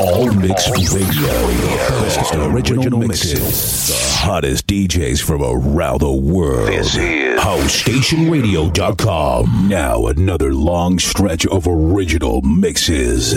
All Mix Radio. Best original mixes. The hottest DJs from around the world. This is HouseStationRadio.com. Now another long stretch of original mixes.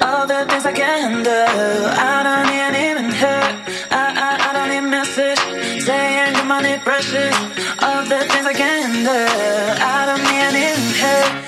All the things I can handle. I don't need even hurt. I, I, I don't need message. Saying your money precious. All the things I can handle. I don't need even hurt.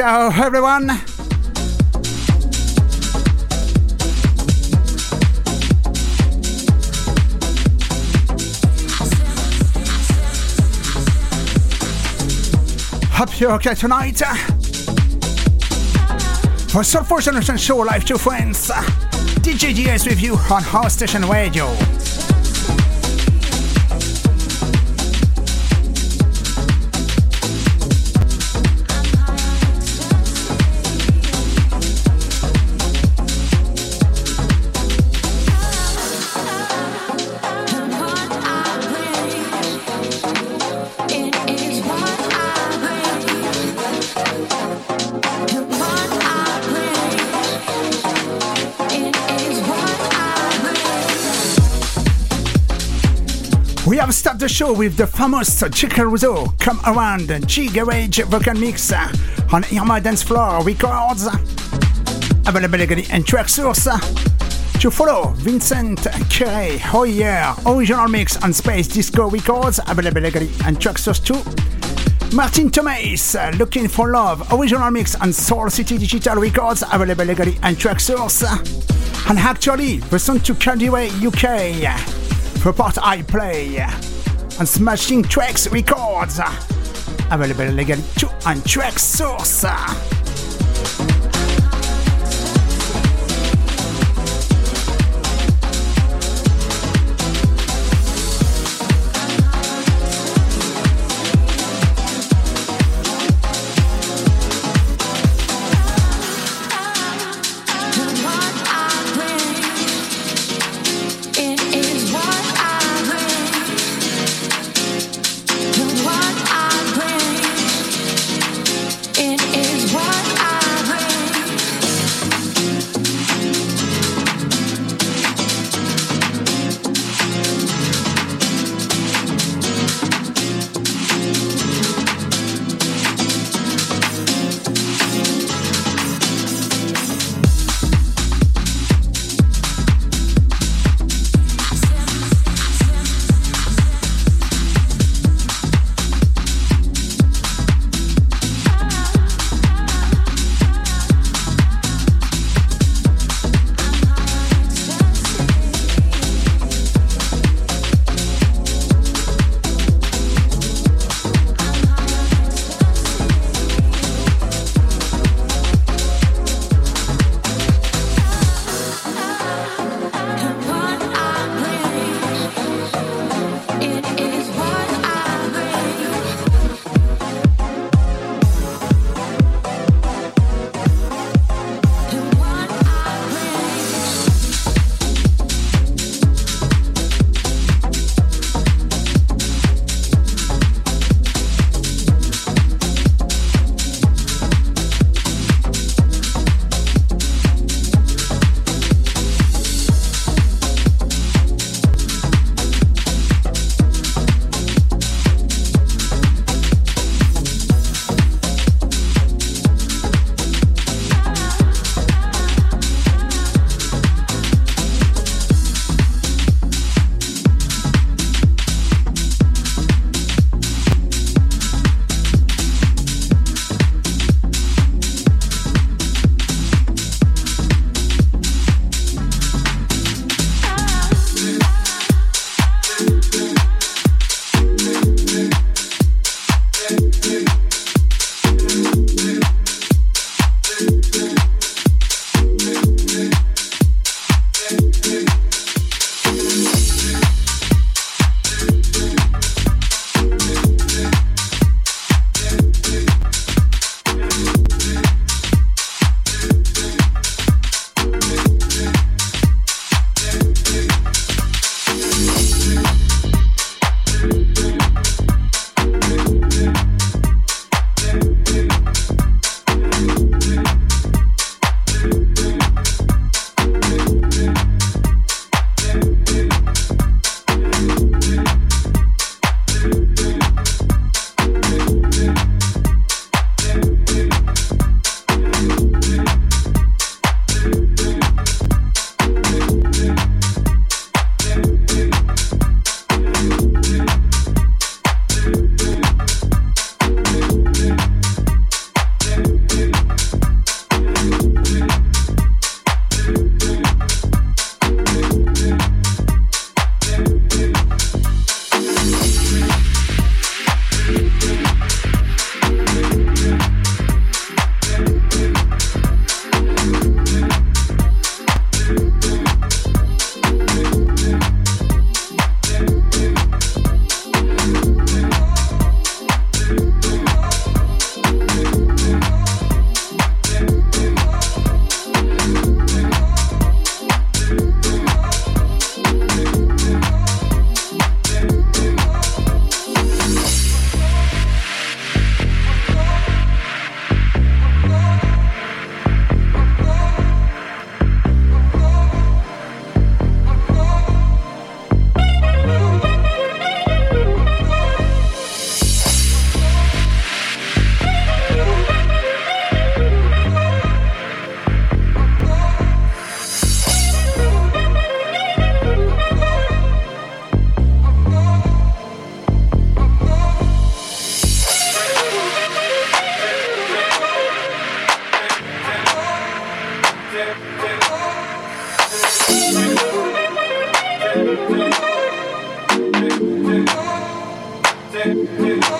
So, everyone, hope you're okay tonight. For Soulful Generation Show Live to Friends, DJ DS with you on House Station Radio. Show with the famous Chicken Rizzo Come Around G Garage Vocal Mix on Irma Dance Floor Records. Available again in Traxsource. To follow, Vincent Kere, Oh Yeah, original mix on Space Disco Records. Available again in Traxsource too. Martin Thomas, Looking for Love, original mix on Soul City Digital Records. Available legally in Traxsource. And actually, the song to Cardiway UK for part I play on Smashing Tracks Records. Available legally on Traxsource.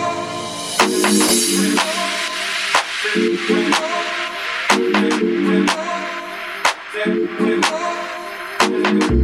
HouseStationRadio.com.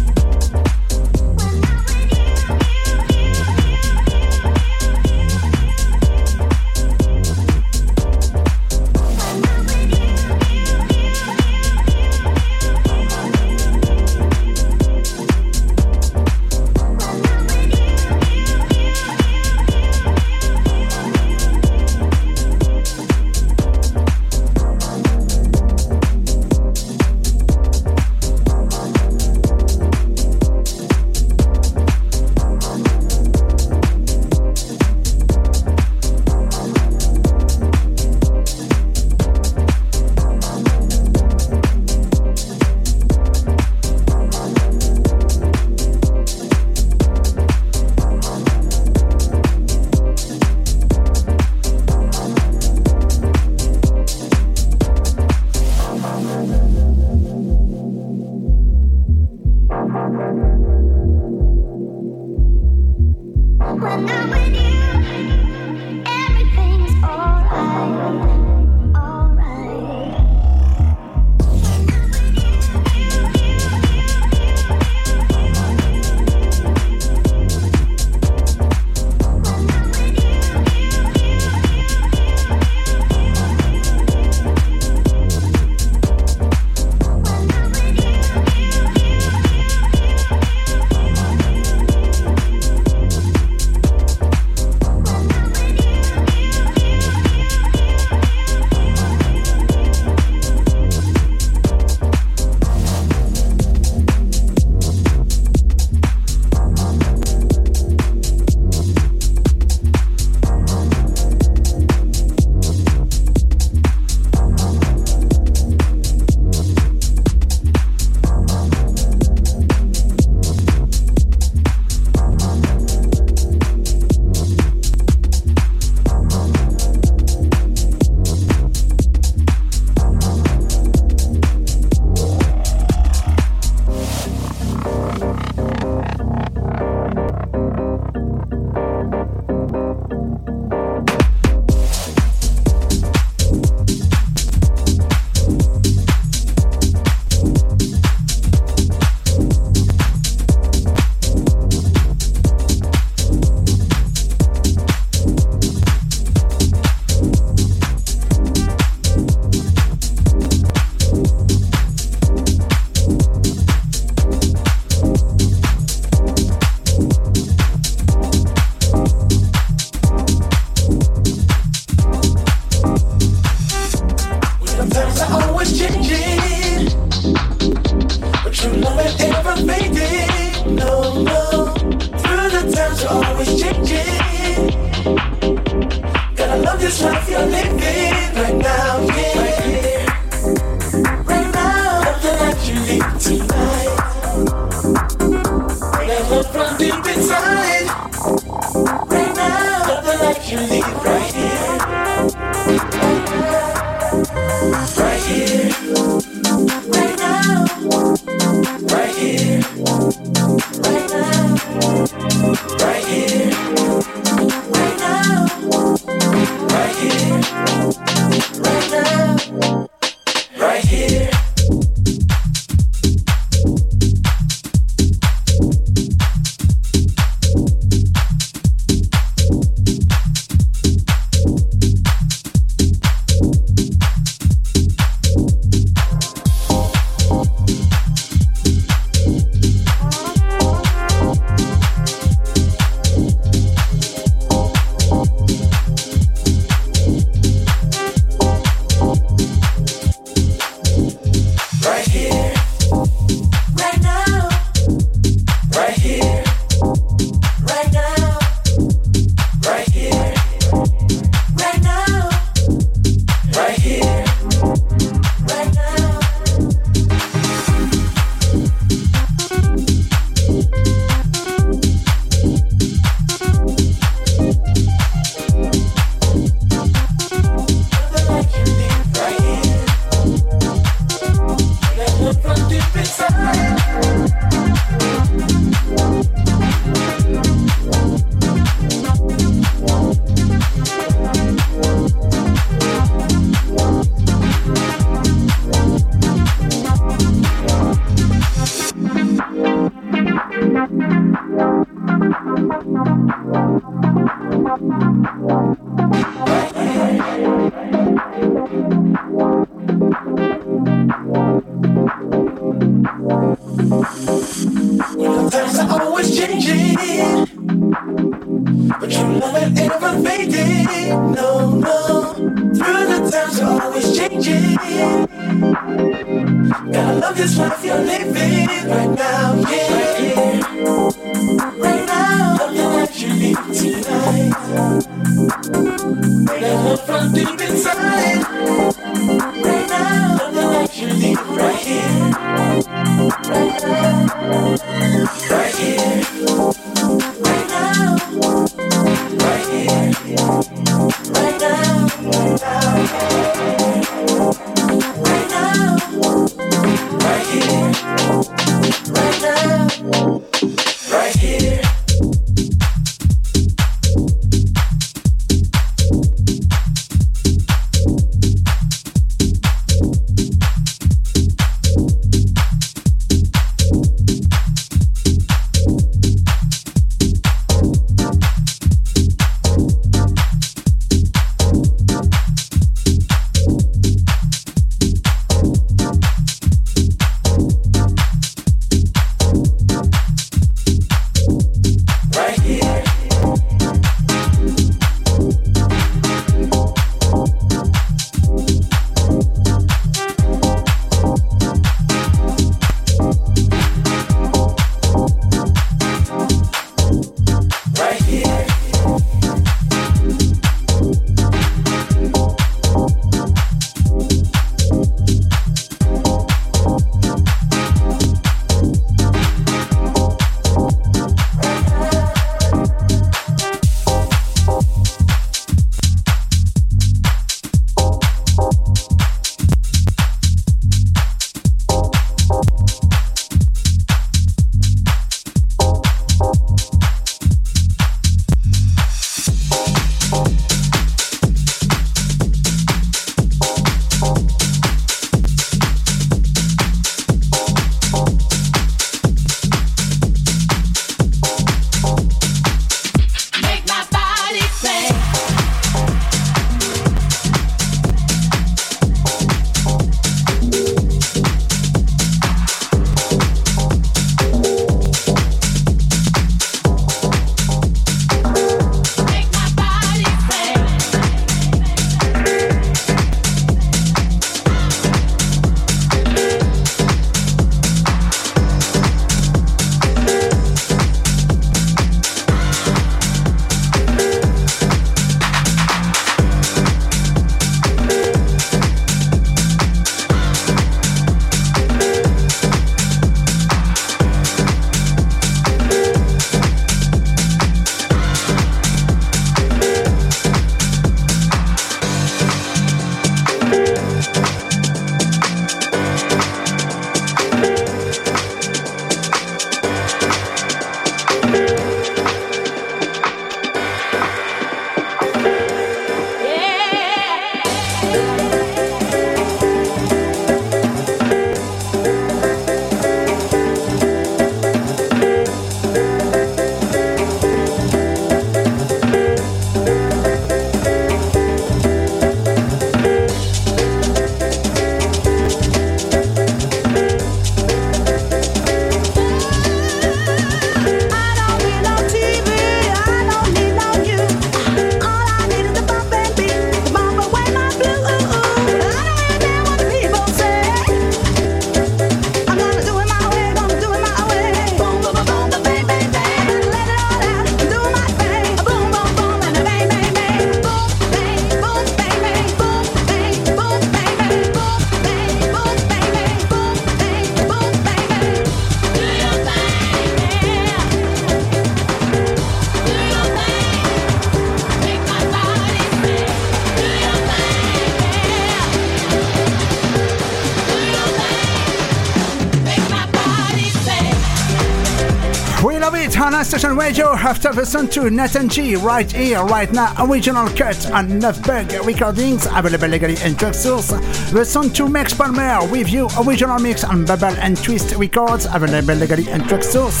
Station Radio after Sun to Nathan G right here, right now. Original cut on Bug Recordings, available legally in Traxsource. The Sun to Max Palmer with you, original mix on Bubble and Twist Records, available legally in Traxsource.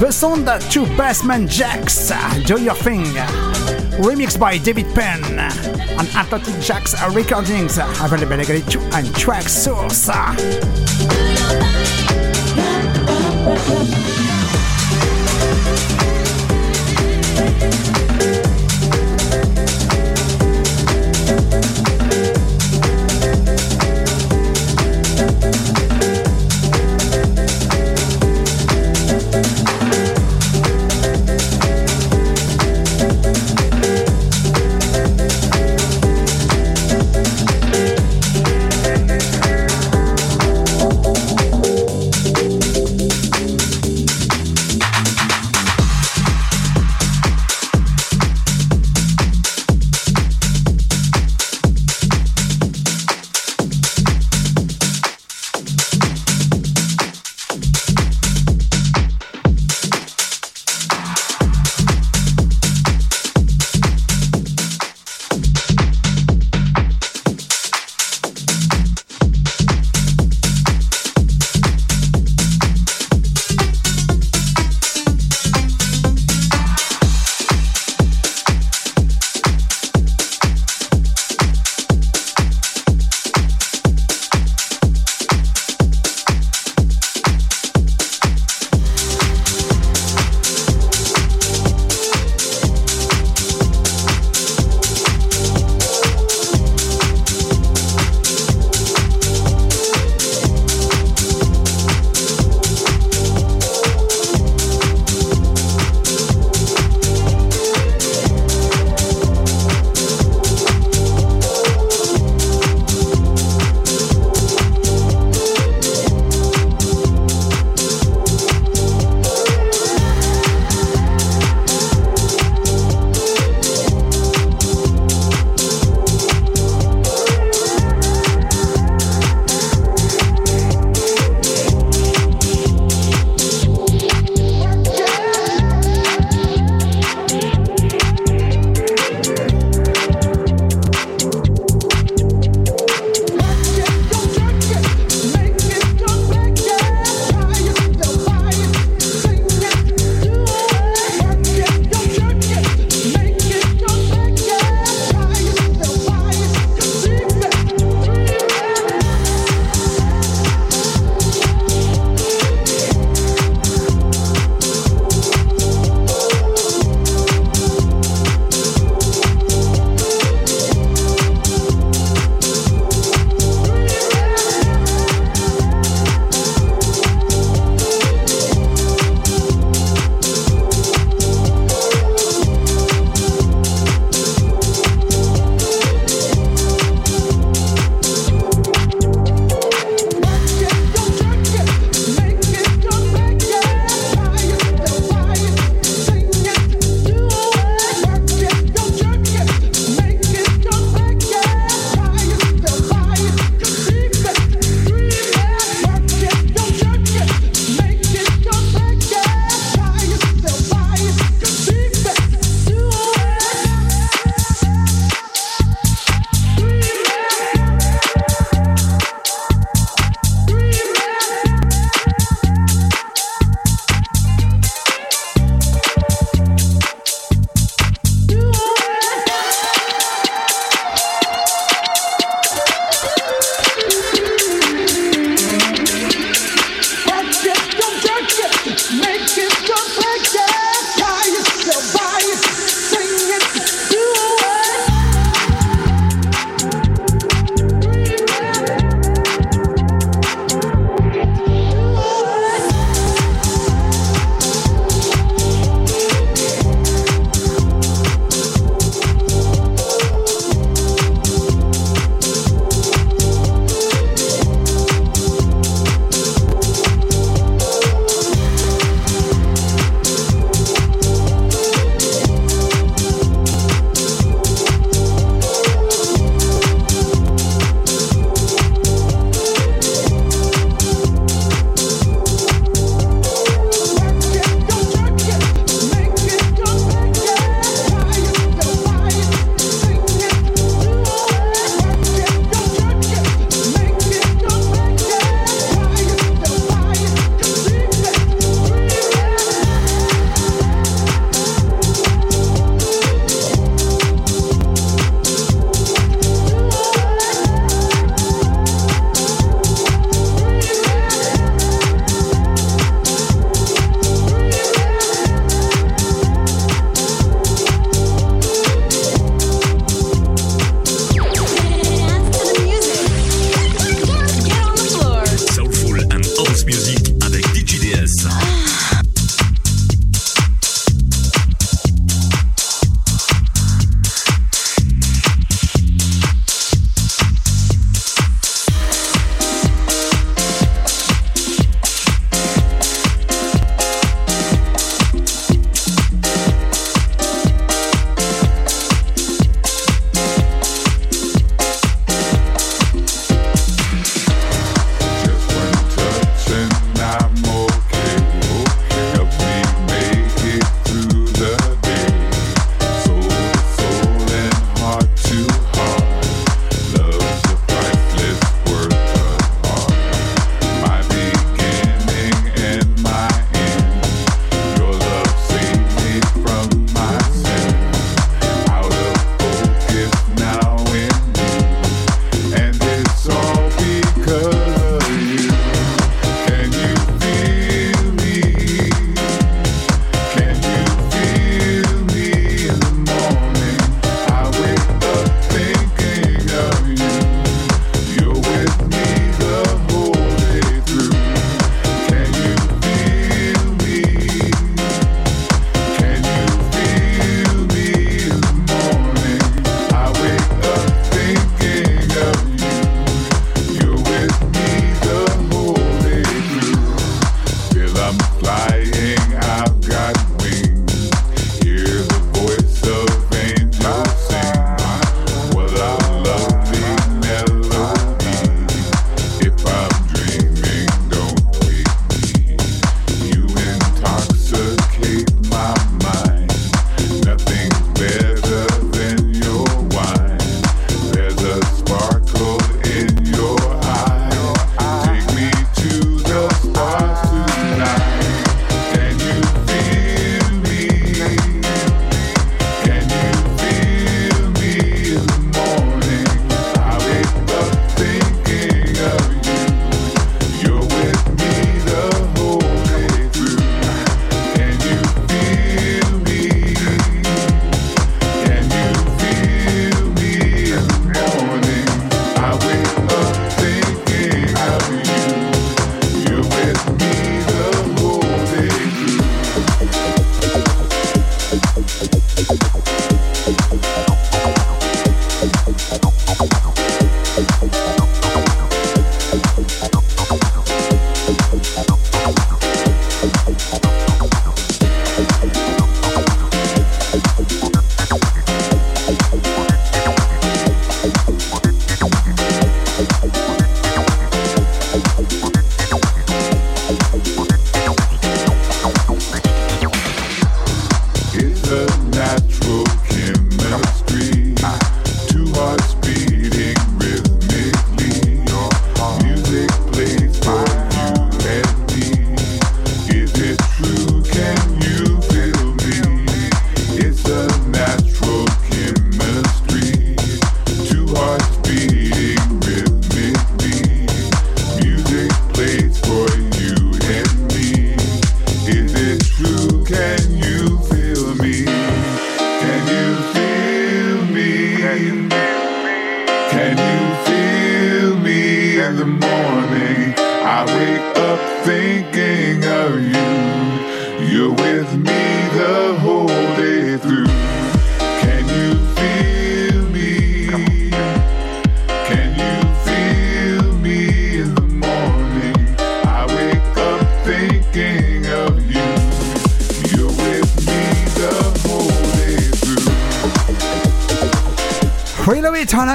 The Sound to Basement Jaxx, Do Your Thing. Remixed by David Penn on Atlantic Jaxx Recordings, available legally on Traxsource. Tana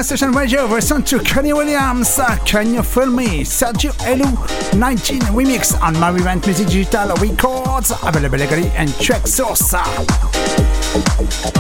Session Radio version to Kenny Williams, uh, Can You Feel Me? Sergio Elu 19 remix on Mary Vent Music Digital Records, available legally and Traxsource. Uh.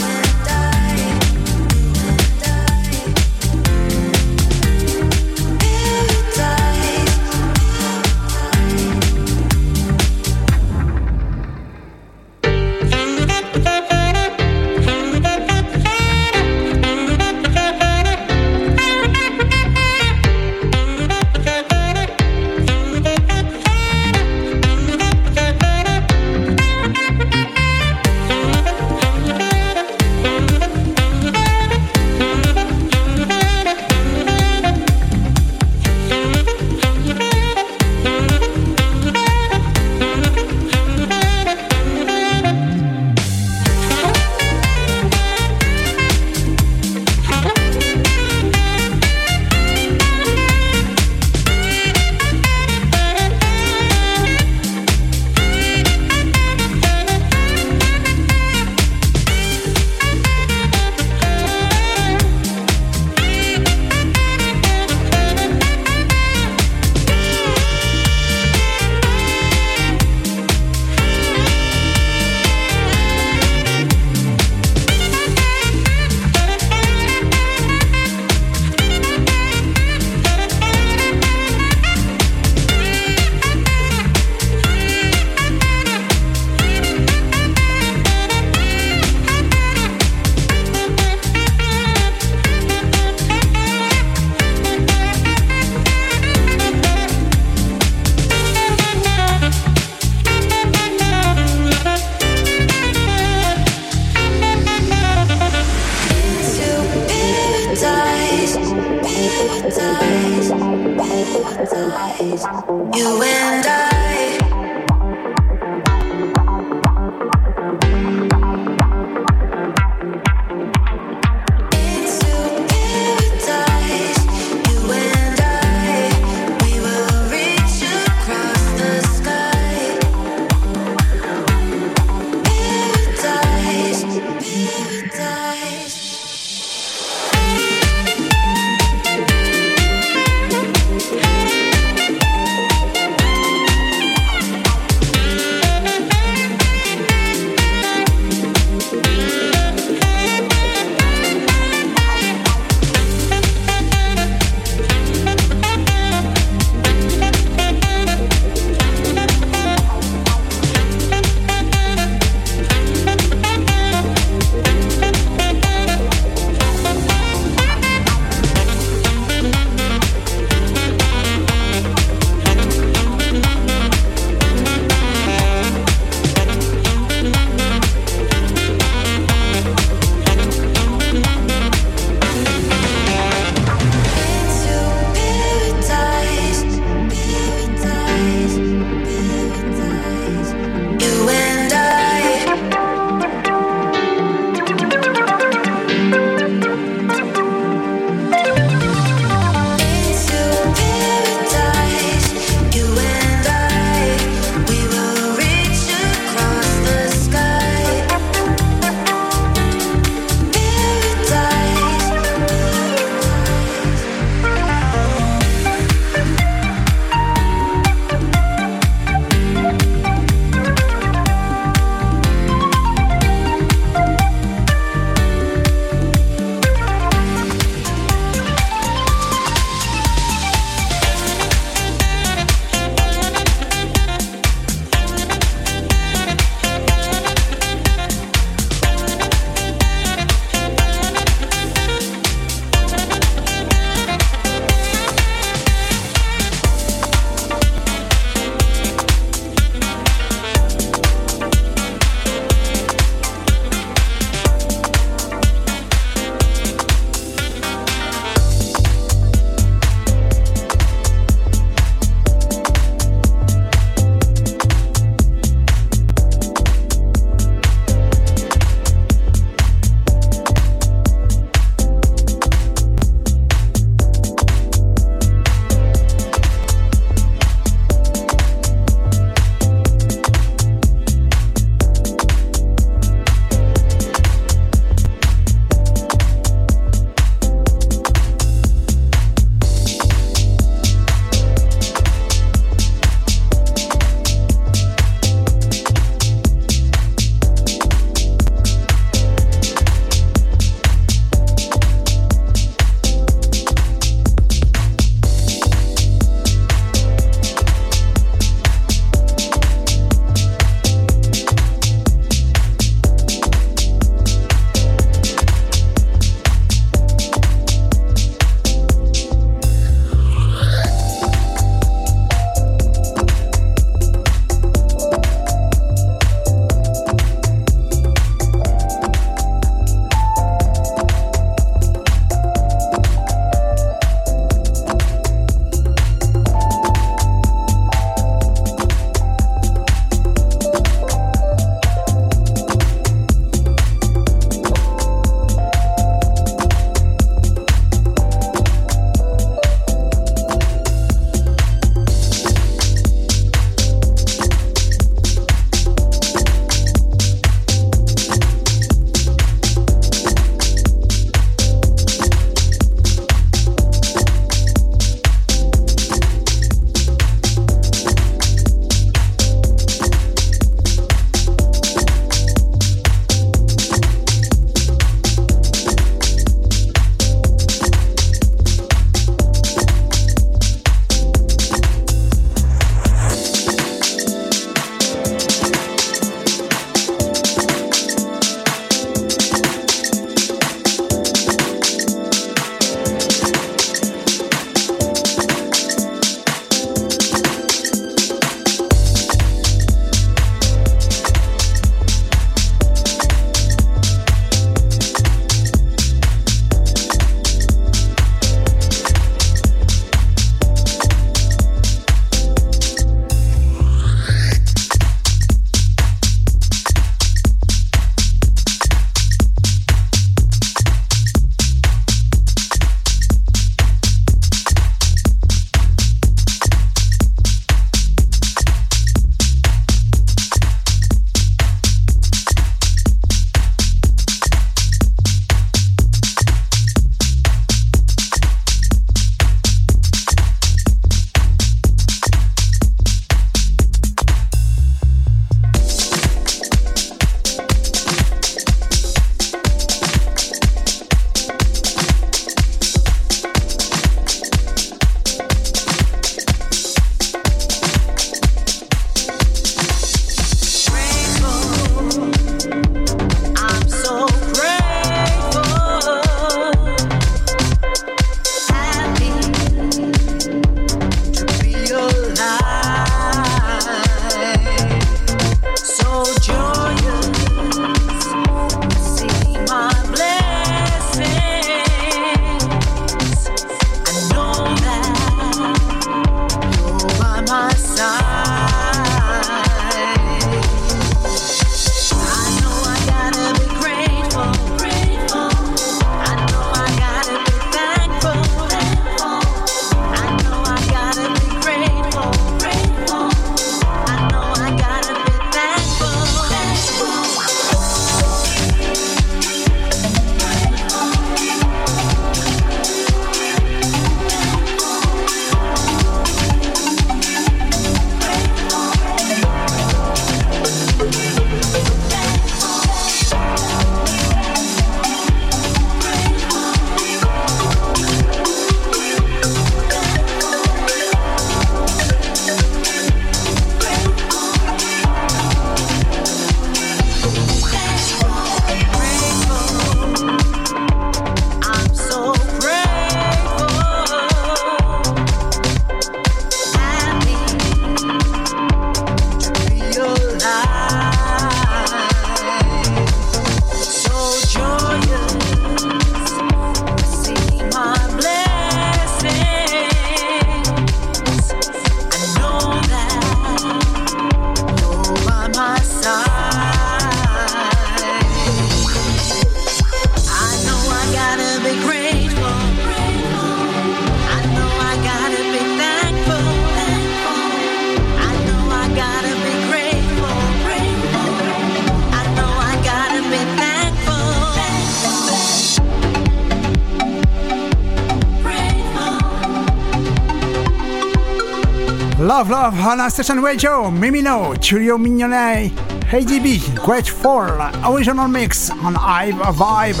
Love Love on a station radio, Mimino, Giulio Mignone, ADB, Great Fall, original mix on Hive Vibe.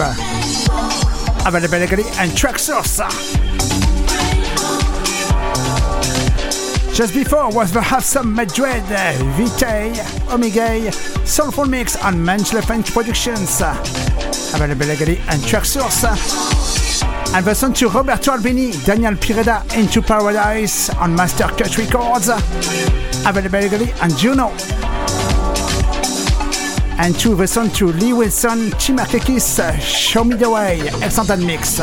Availability and Traxsource. Just before was the Some Madrid, Vitae, Omega, Soulful Mix on Menschle French Productions. Availability and Traxsource. And the song to Roberto Albini, Daniel Pireda, Into Paradise on Master Cut Records. Availability on Juno. And to the song to Lee Wilson, Chimakakis, Show Me the Way, excellent mix.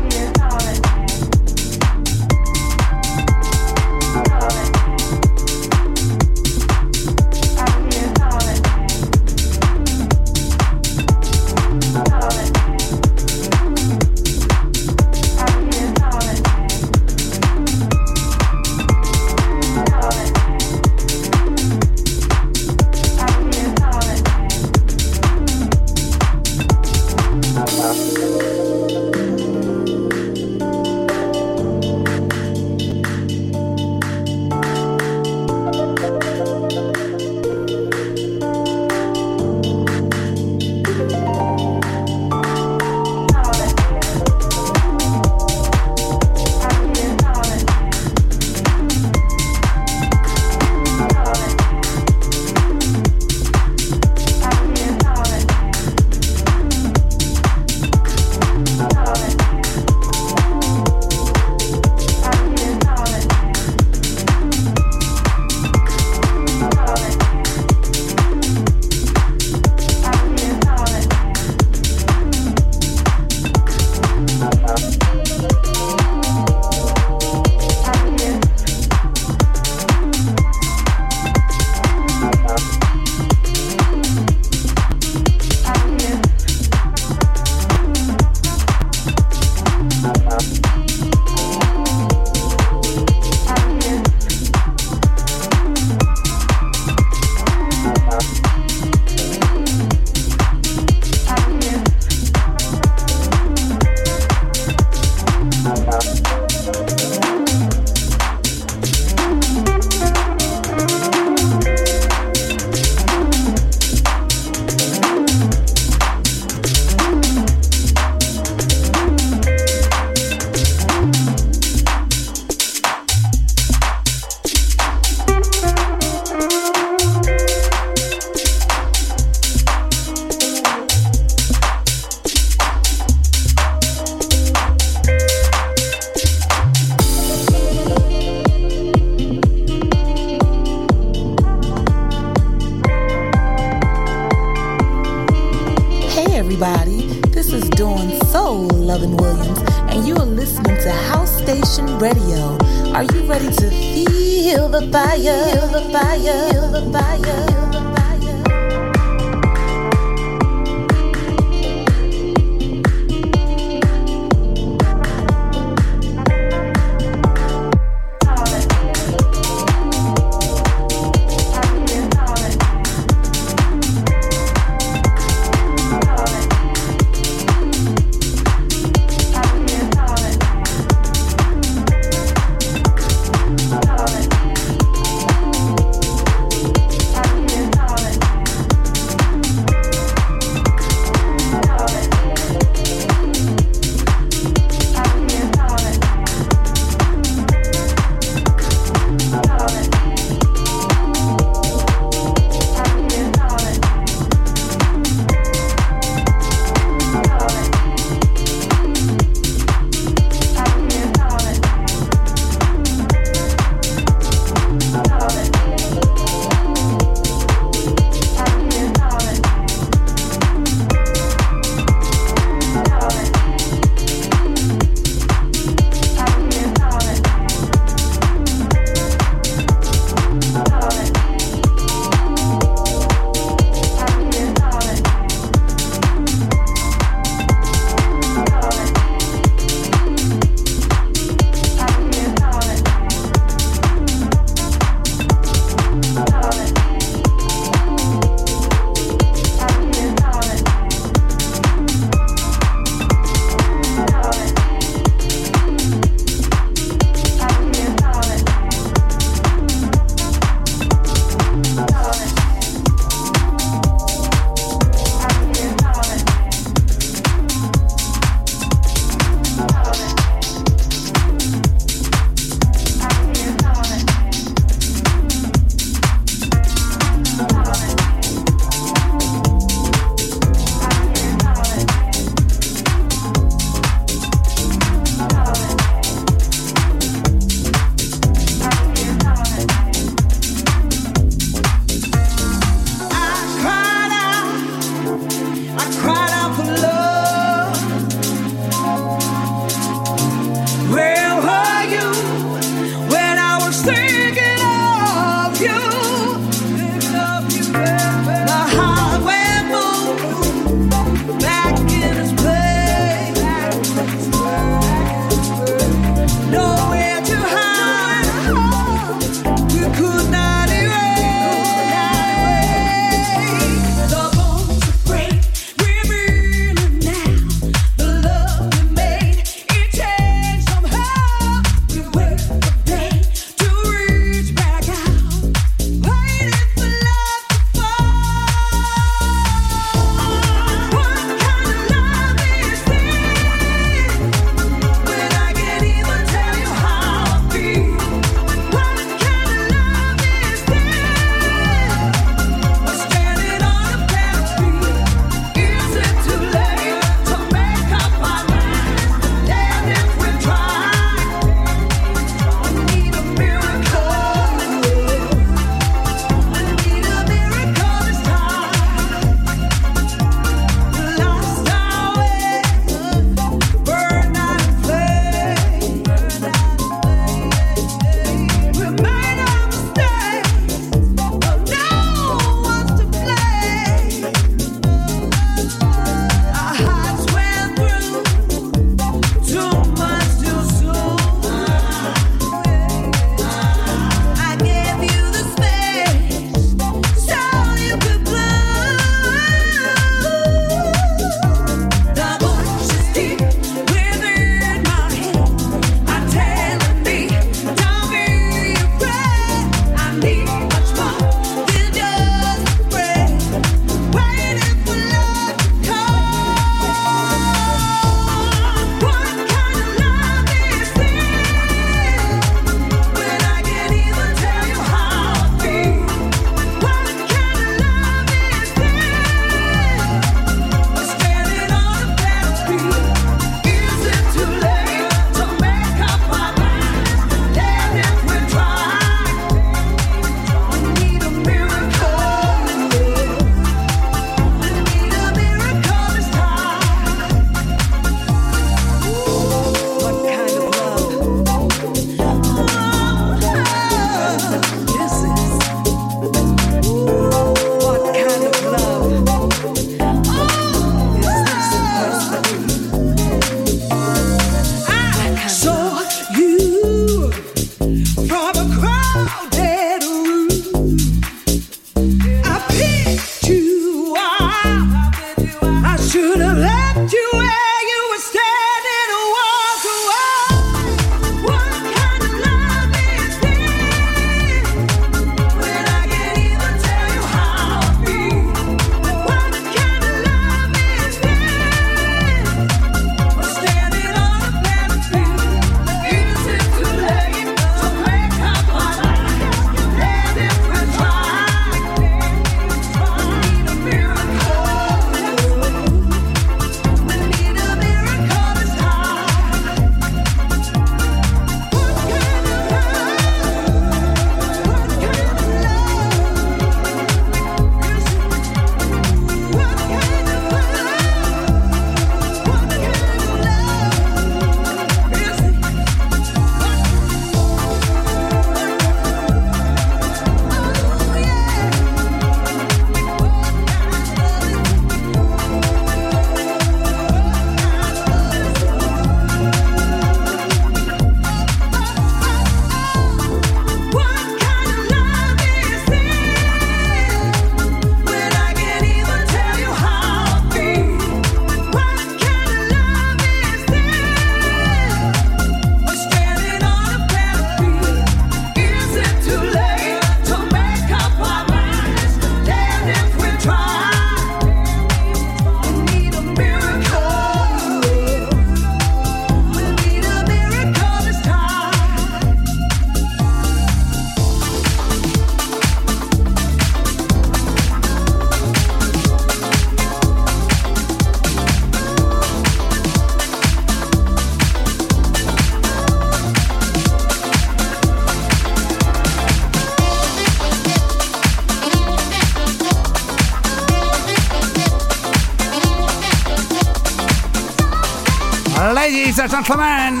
Gentlemen,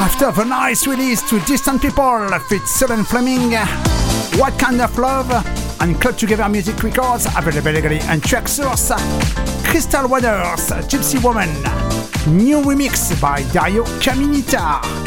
after the nice release to Distant People with Sudden Fleming, What Kind of Love, and Club Together Music Records, available legally and Traxsource, Crystal Waters, Gypsy Woman, new remix by Dario Caminita.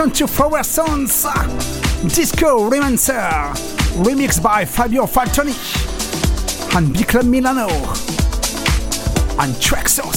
On to Station Radio version 2 Forward Sounds Disco Romancer remixed by Fabio Faltoni and B Club Milano. And Traxsource.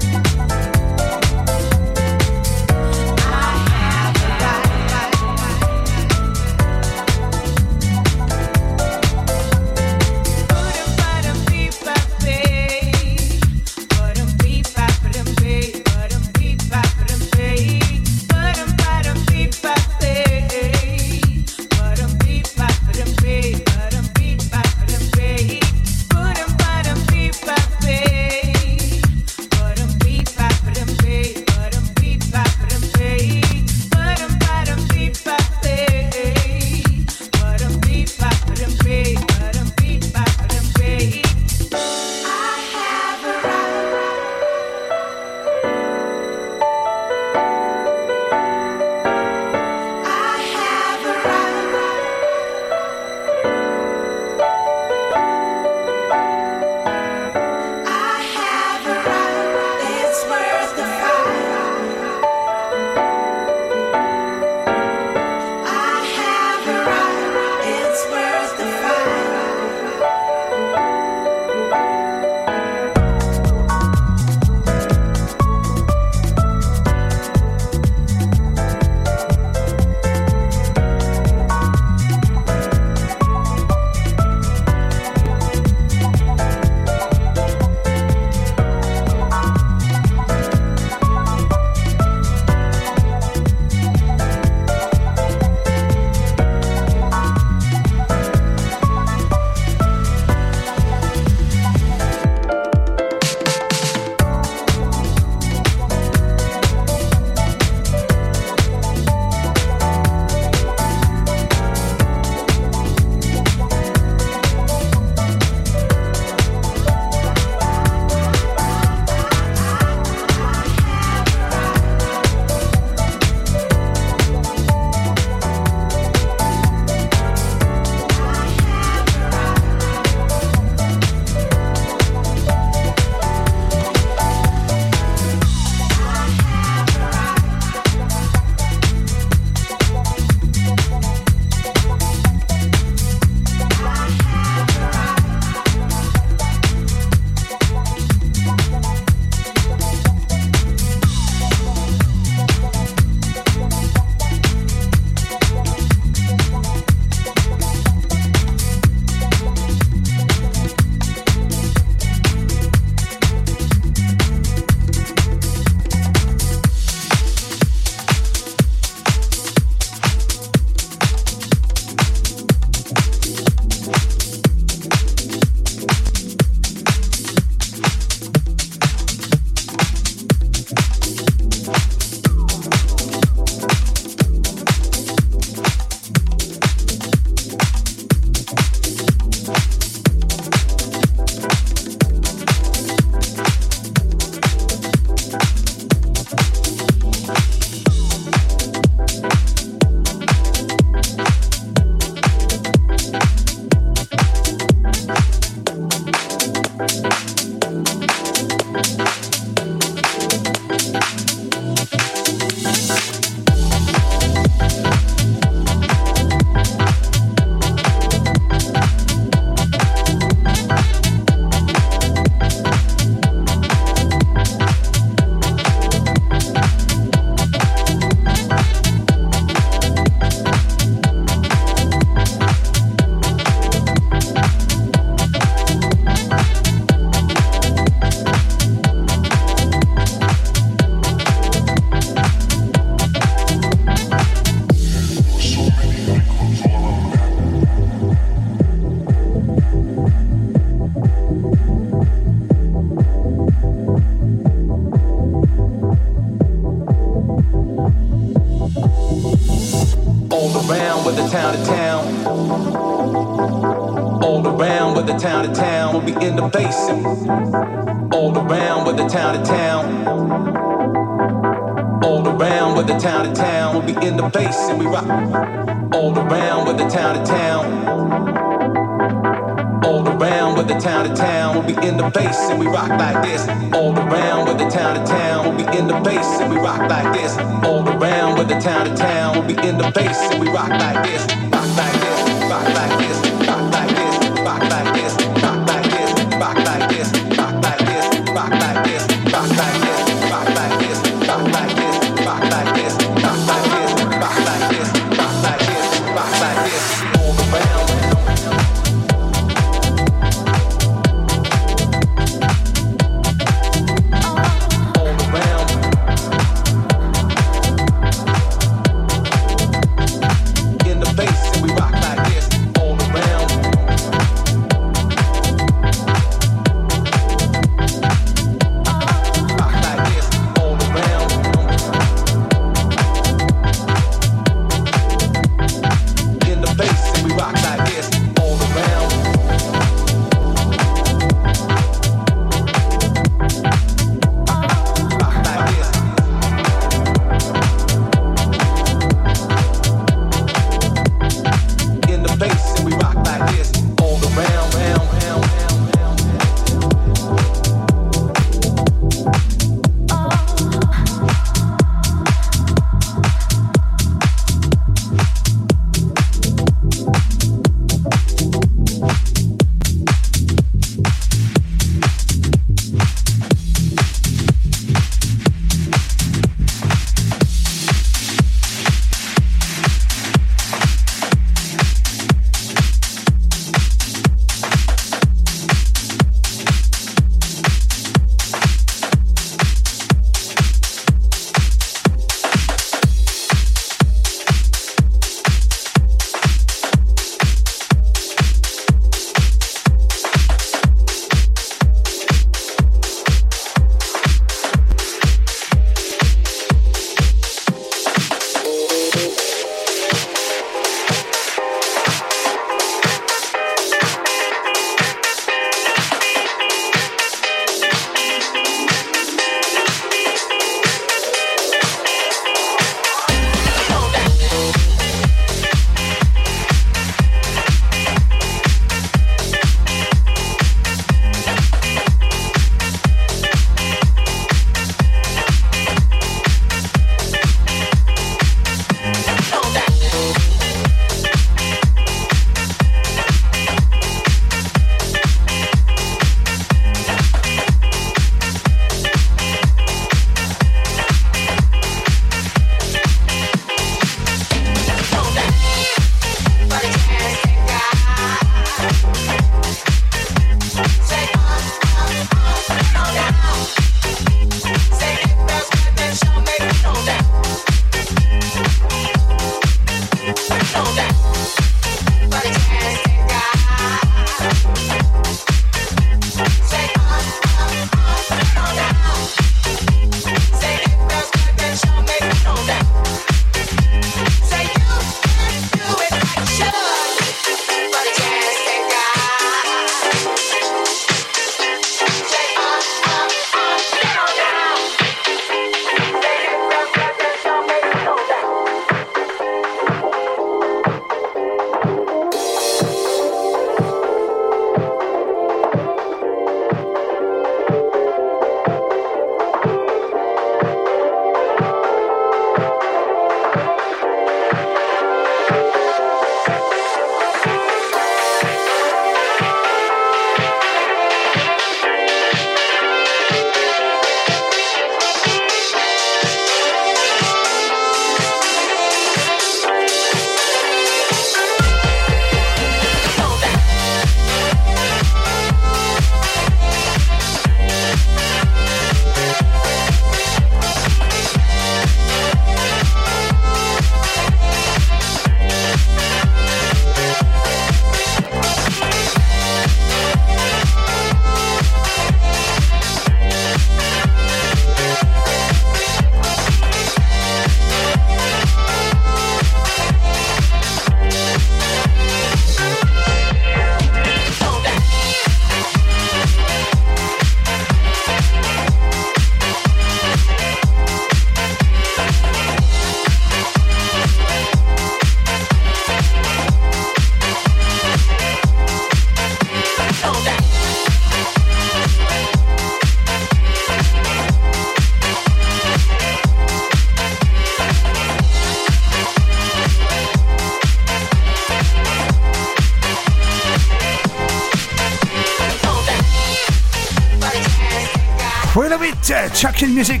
Chucking Music,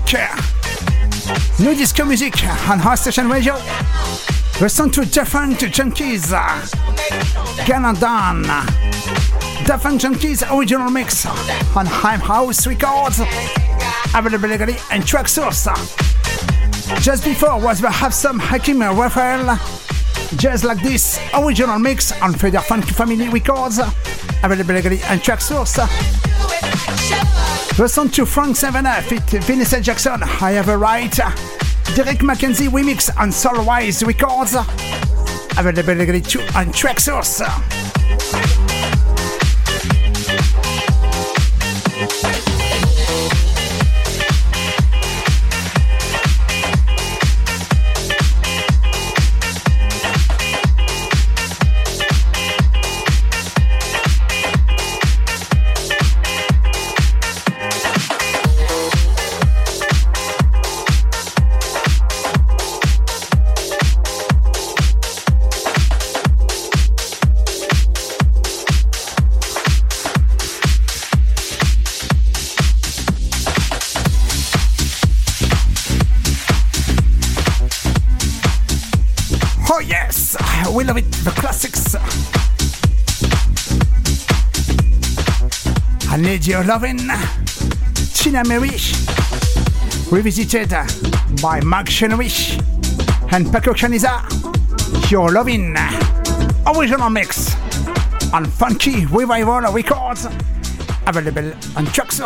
New Disco Music on High Station Radio. Listen to different junkies, Ganadan, different junkies original mix on Heim House Records, availability and Traxsource. Just before was the Have Some Hakim Raphael, just like this original mix on Feder Funky Family Records, availability and Traxsource. Listen to Frank Savannah fit Vanessa Jackson, I Have a Right. Derek McKenzie remix on Soulwise Records. Availability to on Traxsource. Your loving. Tina Mirish, revisited by Mark Chenowich and Paco Chaniza. Your loving. Original mix on Funky Revival Records, available on Chuck's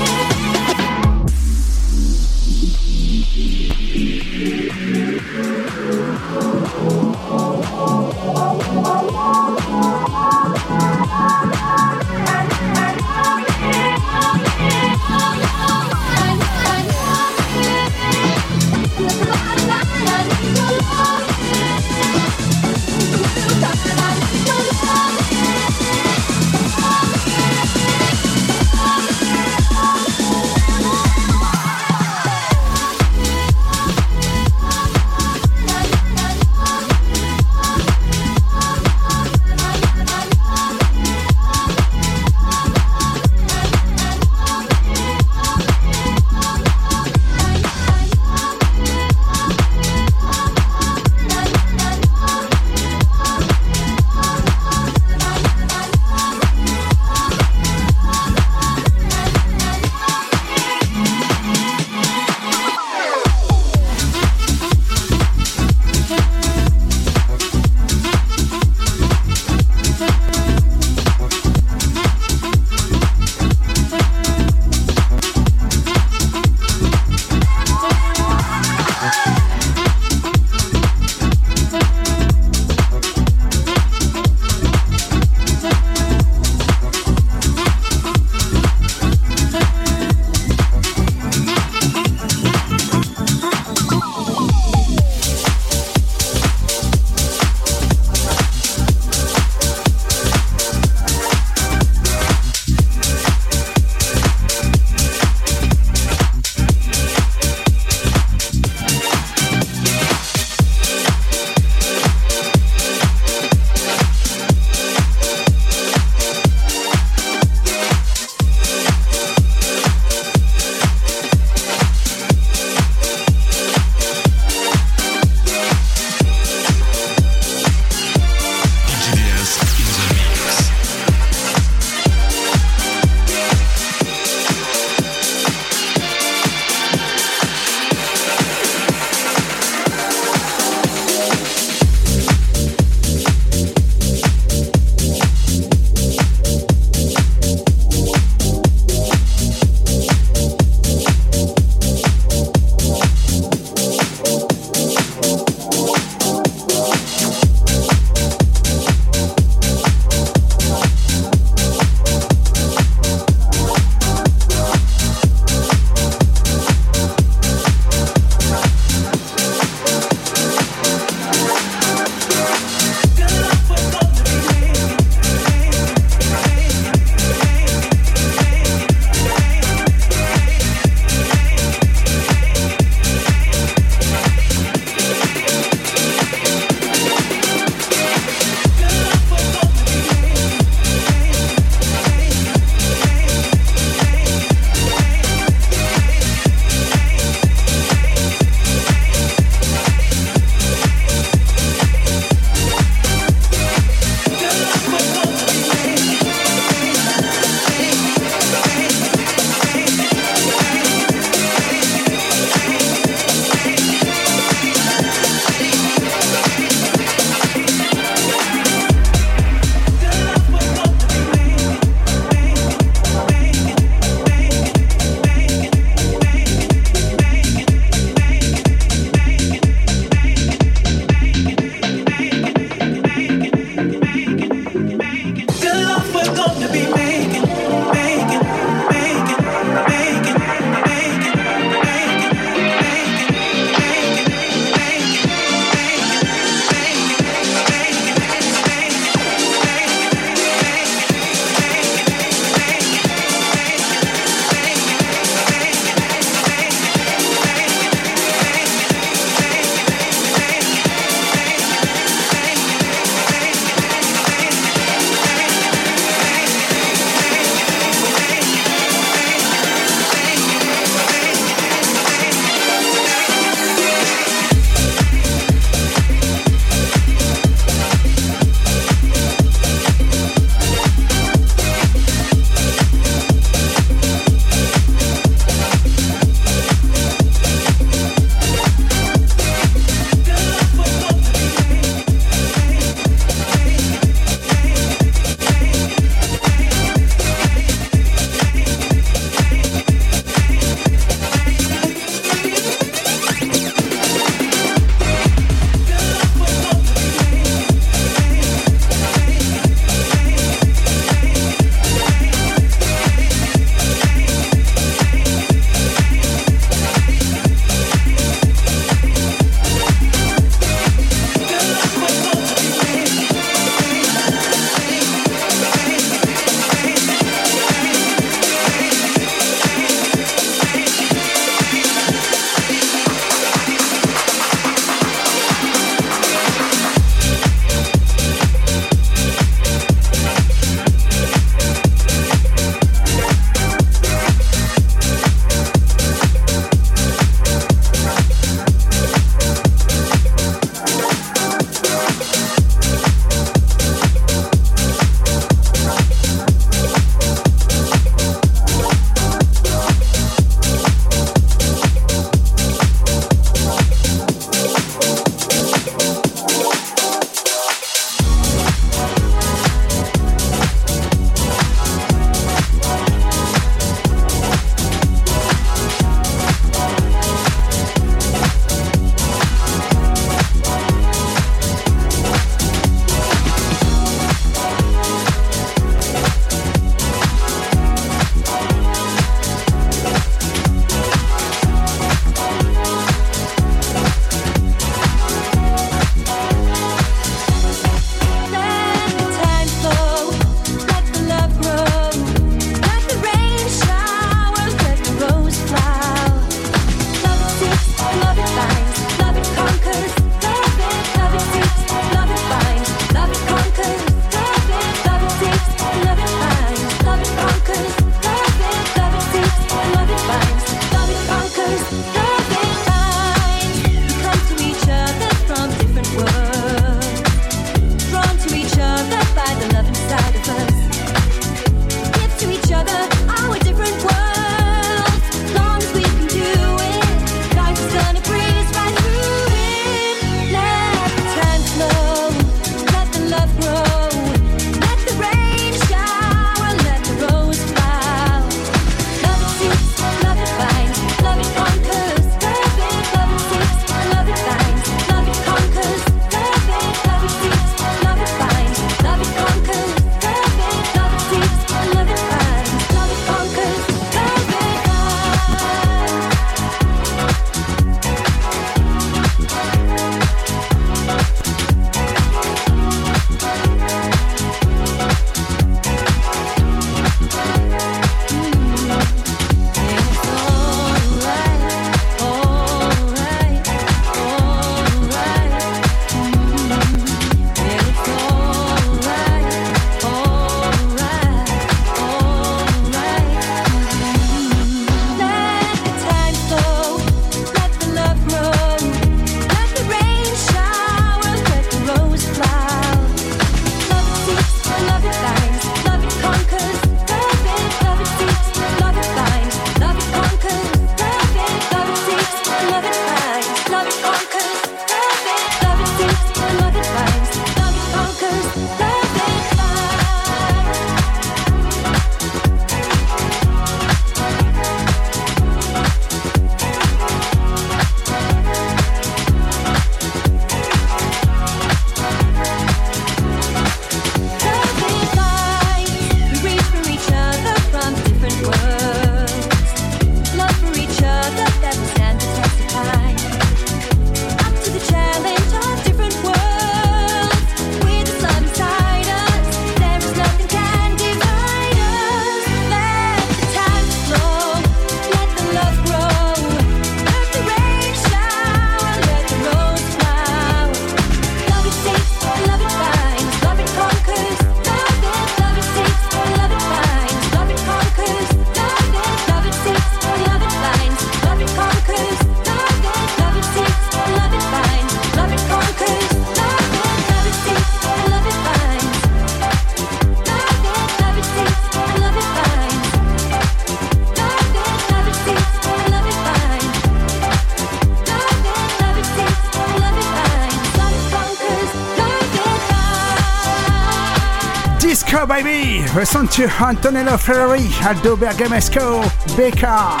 Listen to Antonello Ferrari, Aldo Bergamesco, Becca.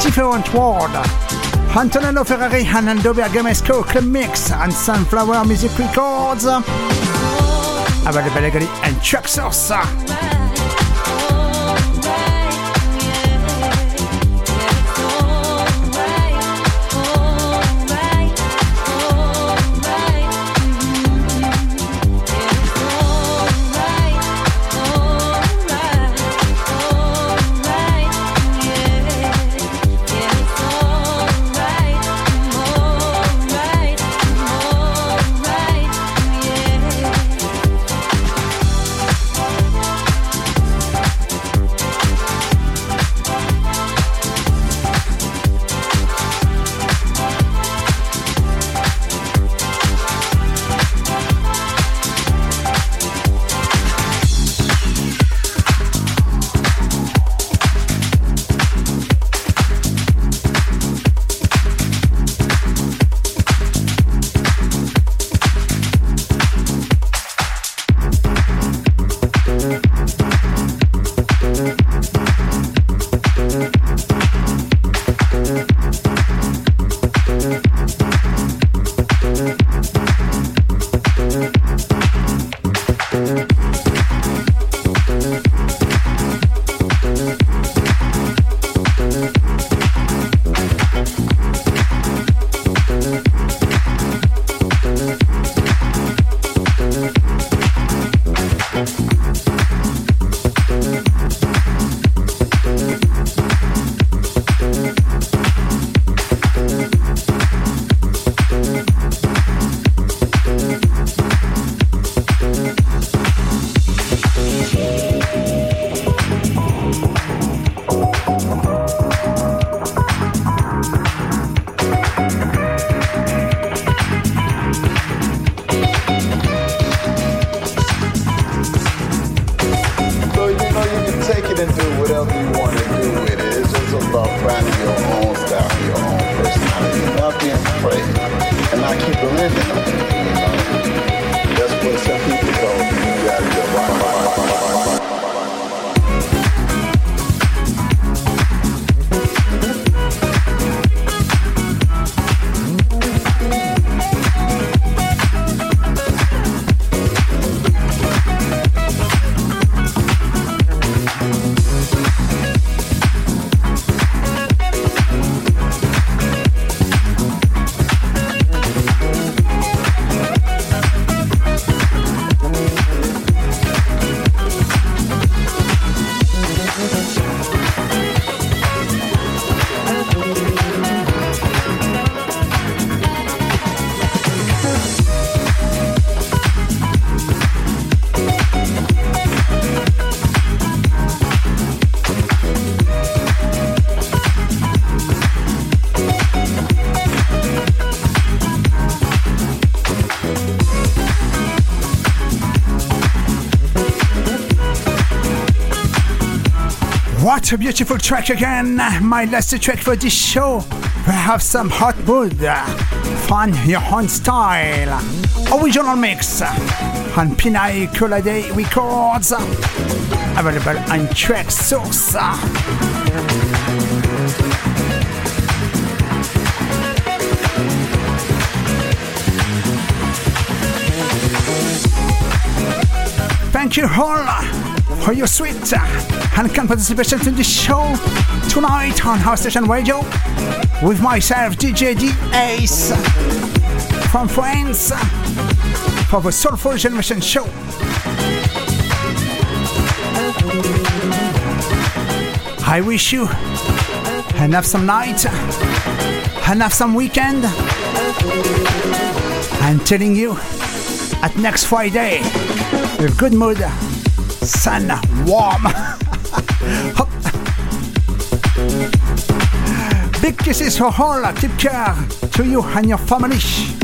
Different world. Antonello Ferrari and Aldo Bergamesco Club Mix and Sunflower Music Records. Available and Chuck Traxxas. A beautiful track again. My last track for this show. We have some hot mood, fun your own style. Original mix on Pinay Colade Records. Available on Traxsource. Thank you all for your sweet and kind participation in the show tonight on House Station Radio with myself, DJ D Ace from France for the Soulful Generation Show. I wish you and have some night and have some weekend. I'm telling you, at next Friday, with good mood, sun, warm. Big kisses for all. Care to you and your family.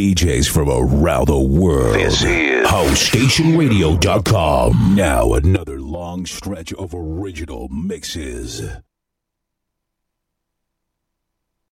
DJs from around the world. This is HouseStationRadio.com. Now another long stretch of original mixes.